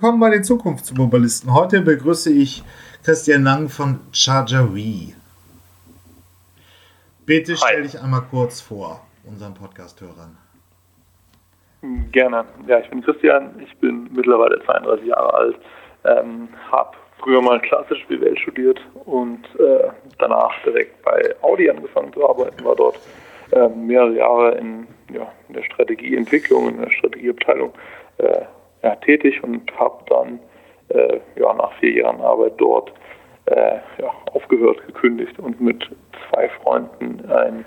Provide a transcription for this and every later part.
Willkommen bei den Zukunftsmobilisten. Heute begrüße ich Christian Lang von Chargery. Bitte stell Hi. dich einmal kurz vor, unseren Podcast-Hörern. Gerne. Ja, ich bin Christian, ich bin mittlerweile 32 Jahre alt, ähm, habe früher mal klassisch BWL studiert und äh, danach direkt bei Audi angefangen zu arbeiten, war dort äh, mehrere Jahre in, ja, in der Strategieentwicklung, in der Strategieabteilung äh, ja, tätig und habe dann äh, ja, nach vier Jahren Arbeit dort äh, ja, aufgehört, gekündigt und mit zwei Freunden ein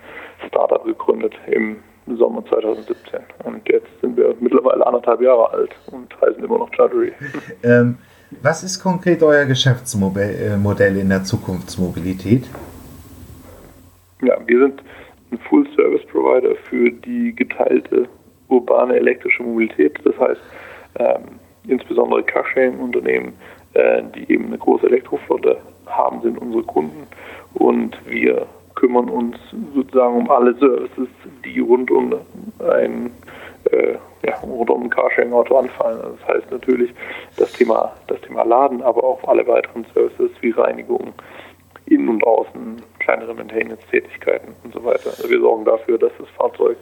Startup gegründet im Sommer 2017. Und jetzt sind wir mittlerweile anderthalb Jahre alt und heißen immer noch Chartery. Ähm, was ist konkret euer Geschäftsmodell in der Zukunftsmobilität? Ja, wir sind ein Full-Service-Provider für die geteilte urbane elektrische Mobilität. Das heißt, ähm, insbesondere Carsharing-Unternehmen, äh, die eben eine große Elektroflotte haben, sind unsere Kunden und wir kümmern uns sozusagen um alle Services, die rund um ein äh, ja, rund um ein Carsharing-Auto anfallen. Also das heißt natürlich das Thema, das Thema Laden, aber auch alle weiteren Services wie Reinigung, innen und außen, kleinere Maintenance-Tätigkeiten und so weiter. Wir sorgen dafür, dass das Fahrzeug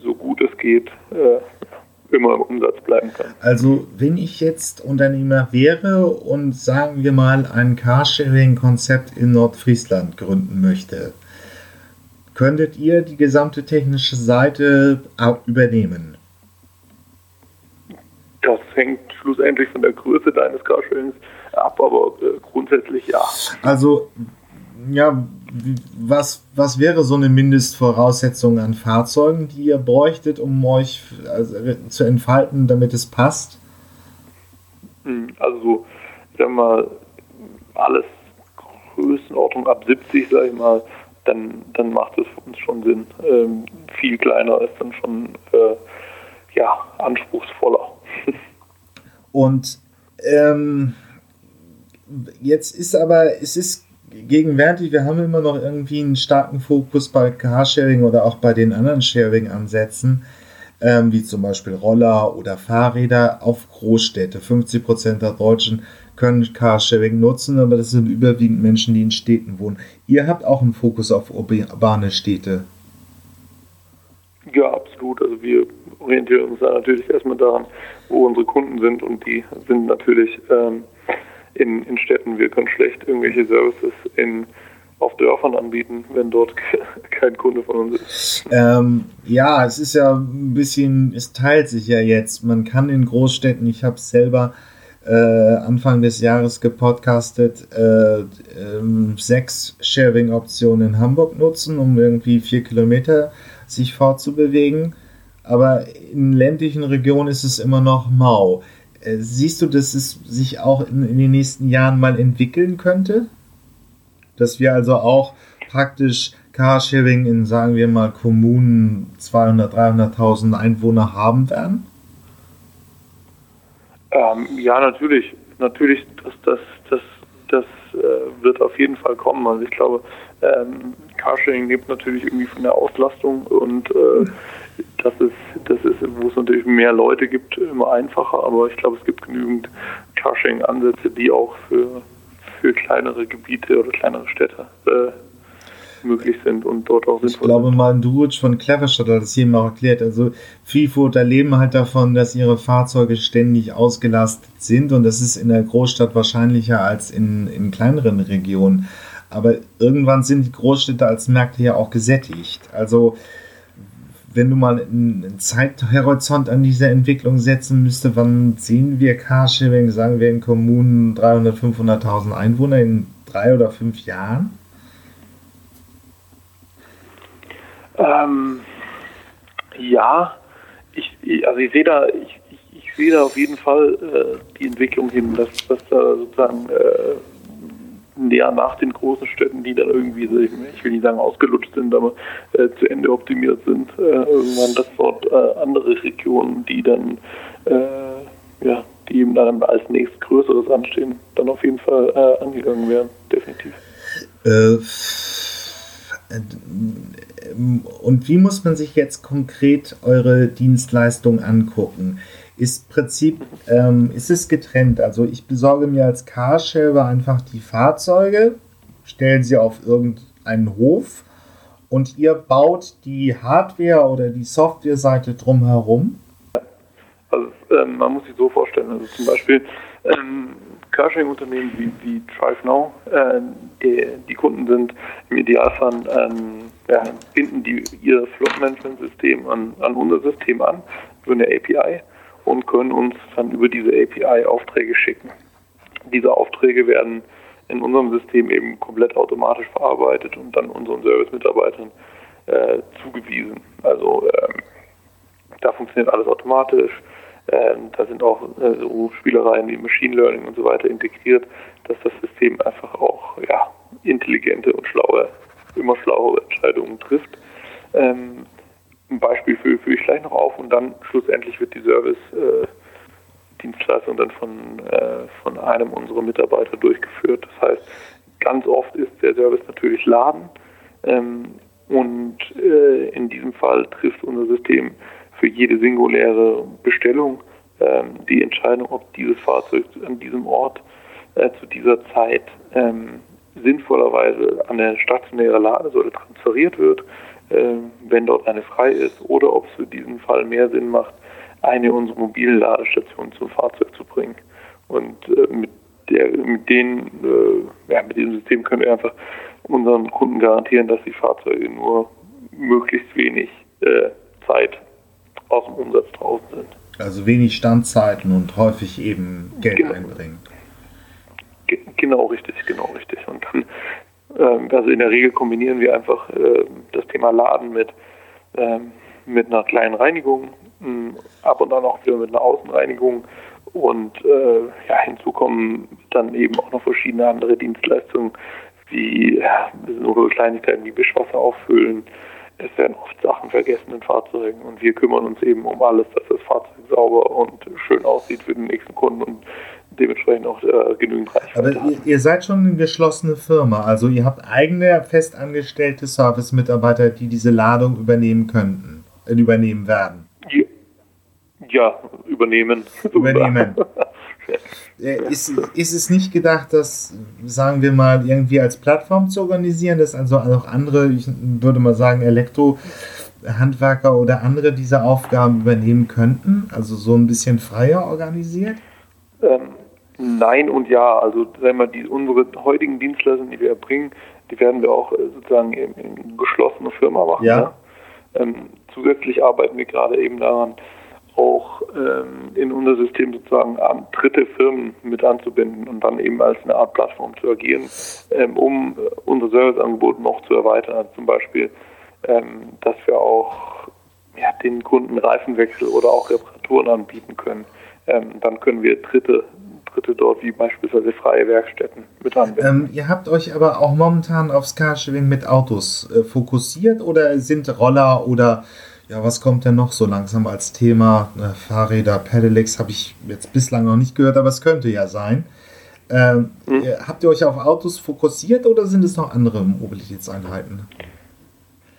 so gut es geht äh, immer im Umsatz bleiben kann. Also wenn ich jetzt Unternehmer wäre und sagen wir mal ein Carsharing-Konzept in Nordfriesland gründen möchte, könntet ihr die gesamte technische Seite übernehmen? Das hängt schlussendlich von der Größe deines Carsharings ab, aber äh, grundsätzlich ja. Also ja, was, was wäre so eine Mindestvoraussetzung an Fahrzeugen, die ihr bräuchtet, um euch also, zu entfalten, damit es passt? Hm, also, wenn mal, alles Größenordnung ab 70, sag ich mal, dann, dann macht es für uns schon Sinn. Ähm, viel kleiner ist dann schon äh, ja, anspruchsvoller. Und ähm, jetzt ist aber, es ist gegenwärtig, wir haben immer noch irgendwie einen starken Fokus bei Carsharing oder auch bei den anderen Sharing-Ansätzen, ähm, wie zum Beispiel Roller oder Fahrräder auf Großstädte. 50 Prozent der Deutschen können Carsharing nutzen, aber das sind überwiegend Menschen, die in Städten wohnen. Ihr habt auch einen Fokus auf urbane Städte. Ja, absolut. Also wir orientieren uns da natürlich erstmal daran, wo unsere Kunden sind und die sind natürlich ähm, in, in Städten. Wir können schlecht irgendwelche Services in, auf Dörfern anbieten, wenn dort kein Kunde von uns ist. Ähm, ja, es ist ja ein bisschen, es teilt sich ja jetzt. Man kann in Großstädten, ich habe es selber äh, Anfang des Jahres gepodcastet, äh, äh, sechs Sharing-Optionen in Hamburg nutzen, um irgendwie vier Kilometer sich fortzubewegen. Aber in ländlichen Regionen ist es immer noch mau. Äh, siehst du, dass es sich auch in, in, den nächsten Jahren mal entwickeln könnte? Dass wir also auch praktisch Carsharing in, sagen wir mal, Kommunen 200.000, 300.000 Einwohner haben werden? Ähm, ja, natürlich. Natürlich, das, das, das, das äh, wird auf jeden Fall kommen. Also ich glaube, ähm, Carsharing lebt natürlich irgendwie von der Auslastung und äh, das ist, das ist, wo es natürlich mehr Leute gibt, immer einfacher, aber ich glaube, es gibt genügend Carsharing-Ansätze, die auch für, für kleinere Gebiete oder kleinere Städte äh, möglich sind und dort auch sinnvoll Ich glaube sind. mal, ein Duritsch von Cleverstadt hat das hier mal erklärt. Also Freefooter leben halt davon, dass ihre Fahrzeuge ständig ausgelastet sind und das ist in der Großstadt wahrscheinlicher als in, in kleineren Regionen. Aber irgendwann sind die Großstädte als Märkte ja auch gesättigt. Also wenn du mal einen Zeithorizont an dieser Entwicklung setzen müsste, wann sehen wir Carsharing, sagen wir in Kommunen 300.000, 500.000 Einwohner in drei oder fünf Jahren? Ähm, ja, ich, also ich sehe da, ich, ich, ich sehe da auf jeden Fall äh, die Entwicklung hin, dass, dass da sozusagen äh, näher nach den großen Städten, die dann irgendwie, ich will nicht sagen ausgelutscht sind, aber äh, zu Ende optimiert sind, äh, irgendwann, dass dort äh, andere Regionen, die dann, äh, ja, die eben dann als nächstes Größeres anstehen, dann auf jeden Fall äh, angegangen werden, definitiv. Äh, und wie muss man sich jetzt konkret eure Dienstleistung angucken? Ist Prinzip, ähm, ist es getrennt. Also ich besorge mir als Carsharer einfach die Fahrzeuge, stelle sie auf irgendeinen Hof und ihr baut die Hardware oder die Softwareseite drumherum. Also ähm, man muss sich so vorstellen, also zum Beispiel ähm, Carsharing-Unternehmen wie, wie DriveNow, äh, die, die, Kunden sind im Idealfall, ähm, ja, binden die ihr Flot-Management-System an, an unser System an, über eine API und können uns dann über diese API Aufträge schicken. Diese Aufträge werden in unserem System eben komplett automatisch verarbeitet und dann unseren Service-Mitarbeitern äh, zugewiesen. Also ähm, da funktioniert alles automatisch. Ähm, da sind auch äh, so Spielereien wie Machine Learning und so weiter integriert, dass das System einfach auch ja, intelligente und schlaue, immer schlauere Entscheidungen trifft. Ähm, ein Beispiel führe führ ich gleich noch auf und dann schlussendlich wird die Service-Dienstleistung äh, dann von, äh, von einem unserer Mitarbeiter durchgeführt. Das heißt, ganz oft ist der Service natürlich Laden ähm, und äh, in diesem Fall trifft unser System für jede singuläre Bestellung ähm, die Entscheidung, ob dieses Fahrzeug an diesem Ort äh, zu dieser Zeit ähm, sinnvollerweise an eine stationäre Ladesäule transferiert wird, wenn dort eine frei ist, oder ob es für diesen Fall mehr Sinn macht, eine unserer mobilen Ladestationen zum Fahrzeug zu bringen. Und äh, mit, der, mit, den, äh, ja, mit diesem System können wir einfach unseren Kunden garantieren, dass die Fahrzeuge nur möglichst wenig äh, Zeit aus dem Umsatz draußen sind. Also wenig Standzeiten und häufig eben Geld genau. einbringen. genau richtig, genau richtig. Und dann, also in der Regel kombinieren wir einfach äh, das Thema Laden mit, ähm, mit einer kleinen Reinigung, hm, ab und an auch wieder mit einer Außenreinigung. Und äh, ja, hinzu kommen dann eben auch noch verschiedene andere Dienstleistungen, wie ja, nur Kleinigkeiten wie Wischwasser auffüllen, es werden oft Sachen vergessen in Fahrzeugen und wir kümmern uns eben um alles, dass das Fahrzeug sauber und schön aussieht für den nächsten Kunden und dementsprechend auch äh, genügend Reichweite Aber ihr, ihr, seid schon eine geschlossene Firma, also ihr habt eigene festangestellte Service-Mitarbeiter, die diese Ladung übernehmen könnten, äh, übernehmen werden. Ja, ja übernehmen. Übernehmen. Äh, ist, ist es nicht gedacht, das, sagen wir mal, irgendwie als Plattform zu organisieren, dass also auch andere, ich würde mal sagen, Elektrohandwerker oder andere diese Aufgaben übernehmen könnten? Also so ein bisschen freier organisiert? Ähm, nein und ja. Also sagen wir, die, unsere heutigen Dienstleistungen, die wir erbringen, die werden wir auch äh, sozusagen in, in geschlossener Firma machen. Ja. Ne? Ähm, zusätzlich arbeiten wir gerade eben daran, auch ähm, in unser System sozusagen an dritte Firmen mit anzubinden und dann eben als eine Art Plattform zu agieren, ähm, um äh, unser Serviceangebot noch zu erweitern. Also zum Beispiel, ähm, dass wir auch ja, den Kunden Reifenwechsel oder auch Reparaturen anbieten können. Ähm, dann können wir dritte Dritte dort, wie beispielsweise freie Werkstätten, mit anbinden. Ähm, ihr habt euch aber auch momentan aufs Carsharing mit Autos äh, fokussiert oder sind Roller oder ja, was kommt denn noch so langsam als Thema? Äh, Fahrräder, Pedelecs habe ich jetzt bislang noch nicht gehört, aber es könnte ja sein. Ähm, mhm. Habt ihr euch auf Autos fokussiert oder sind es noch andere Mobilitätseinheiten?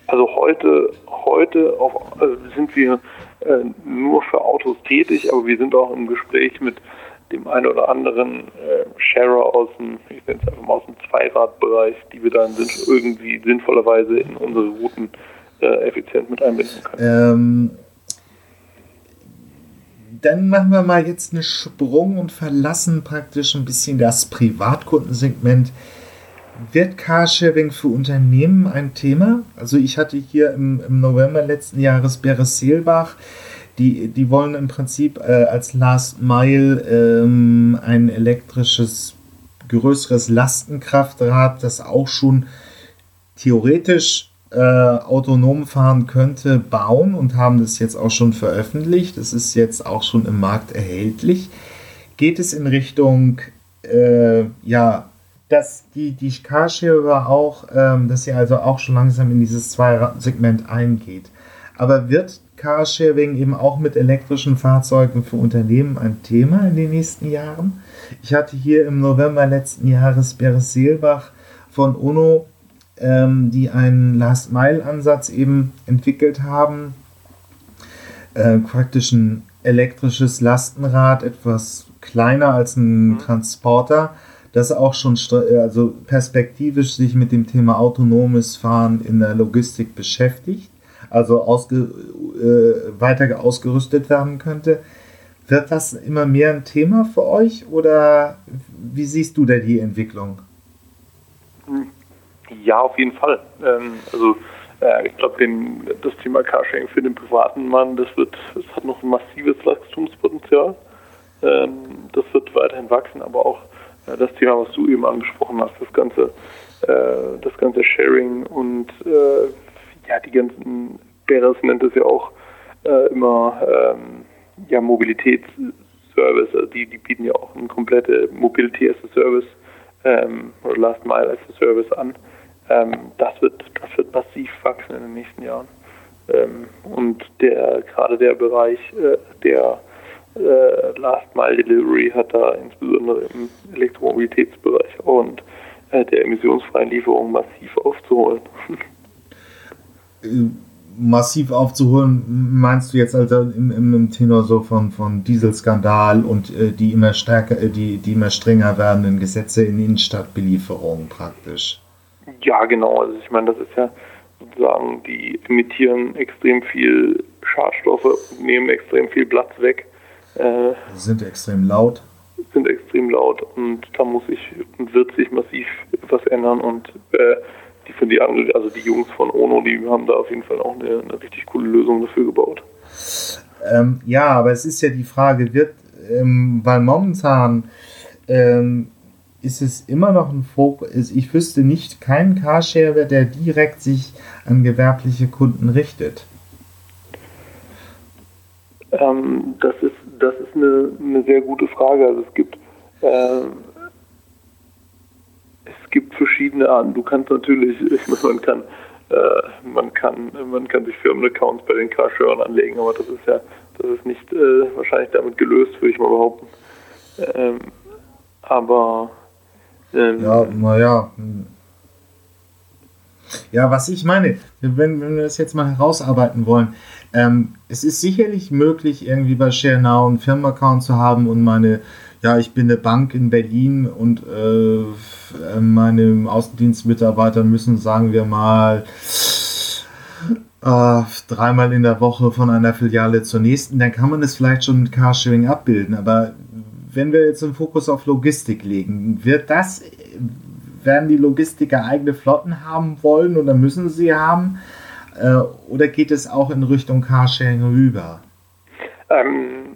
Also heute, heute auf, also sind wir äh, nur für Autos tätig, aber wir sind auch im Gespräch mit dem einen oder anderen äh, Sharer aus dem, ich nenne es einfach mal aus dem Zweiradbereich, die wir dann irgendwie sinnvollerweise in unsere Routen äh, effizient mit einbinden können. Ähm, dann machen wir mal jetzt einen Sprung und verlassen praktisch ein bisschen das Privatkundensegment. Wird Carsharing für Unternehmen ein Thema? Also ich hatte hier im, im November letzten Jahres Beres Seelbach, die, die wollen im Prinzip äh, als Last Mile ähm, ein elektrisches, größeres Lastenkraftrad, das auch schon theoretisch äh, autonom fahren könnte, bauen und haben das jetzt auch schon veröffentlicht. Das ist jetzt auch schon im Markt erhältlich. Geht es in Richtung, äh, ja, dass die, die Carsharer auch, ähm, dass sie also auch schon langsam in dieses Zwei-Segment eingeht. Aber wird Carsharing eben auch mit elektrischen Fahrzeugen für Unternehmen ein Thema in den nächsten Jahren? Ich hatte hier im November letzten Jahres Beres Seelbach von UNO ähm, die einen Last-Mile-Ansatz eben entwickelt haben, äh, praktisch ein elektrisches Lastenrad, etwas kleiner als ein mhm. Transporter, das auch schon also perspektivisch sich mit dem Thema autonomes Fahren in der Logistik beschäftigt, also ausge, äh, weiter ausgerüstet werden könnte. Wird das immer mehr ein Thema für euch oder wie siehst du da die Entwicklung? Ja, auf jeden Fall. Ähm, also äh, ich glaube, das Thema Carsharing für den privaten Mann, das wird, das hat noch ein massives Wachstumspotenzial. Ähm, das wird weiterhin wachsen, aber auch äh, das Thema, was du eben angesprochen hast, das ganze, äh, das ganze Sharing und äh, ja, die ganzen Bears nennt es ja auch äh, immer ähm, ja, Mobilitätsservice, also die, die bieten ja auch eine komplette Mobility as a Service ähm, oder Last Mile as a Service an. Ähm, das wird das wird massiv wachsen in den nächsten Jahren. Ähm, und der gerade der Bereich äh, der äh, Last Mile Delivery hat da insbesondere im Elektromobilitätsbereich und äh, der emissionsfreien Lieferung massiv aufzuholen. massiv aufzuholen, meinst du jetzt also im, im, im Tenor so von, von Dieselskandal und äh, die immer stärker, äh, die, die immer strenger werdenden Gesetze in Innenstadtbelieferung praktisch? Ja, genau. Also ich meine, das ist ja sozusagen, die emittieren extrem viel Schadstoffe und nehmen extrem viel Platz weg. Äh, sind extrem laut. Sind extrem laut und da muss sich und wird sich massiv was ändern und äh, die für die also die Jungs von Ono, die haben da auf jeden Fall auch eine, eine richtig coole Lösung dafür gebaut. Ähm, ja, aber es ist ja die Frage, wird, ähm, weil momentan ähm, ist es immer noch ein Fokus, ich wüsste nicht keinen Carsharer, der direkt sich an gewerbliche Kunden richtet. Ähm, das ist, das ist eine, eine sehr gute Frage. Also es gibt äh, es gibt verschiedene Arten. Du kannst natürlich, man kann, äh, man kann, man kann sich Firmenaccounts bei den Carshörern anlegen, aber das ist ja, das ist nicht äh, wahrscheinlich damit gelöst, würde ich mal behaupten. Ähm, aber ähm, ja, naja. Ja, was ich meine, wenn, wenn wir das jetzt mal herausarbeiten wollen, ähm, es ist sicherlich möglich, irgendwie bei ShareNow einen Firmenaccount zu haben und meine ja, ich bin eine Bank in Berlin und äh, meine Außendienstmitarbeiter müssen, sagen wir mal, äh, dreimal in der Woche von einer Filiale zur nächsten, dann kann man es vielleicht schon mit Carsharing abbilden. Aber wenn wir jetzt den Fokus auf Logistik legen, wird das, werden die Logistiker eigene Flotten haben wollen oder müssen sie haben? Äh, oder geht es auch in Richtung Carsharing rüber? Ähm,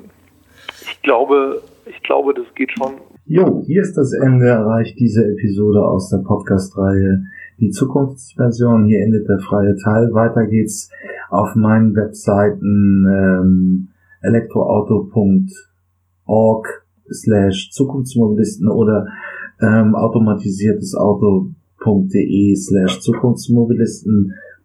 ich glaube, ich glaube, das geht schon. Jo, hier ist das Ende erreicht diese Episode aus der Podcast-Reihe Die Zukunftsversion. Hier endet der freie Teil. Weiter geht's auf meinen Webseiten ähm, elektroauto.org slash Zukunftsmobilisten oder ähm, automatisiertesauto.de slash Zukunftsmobilisten.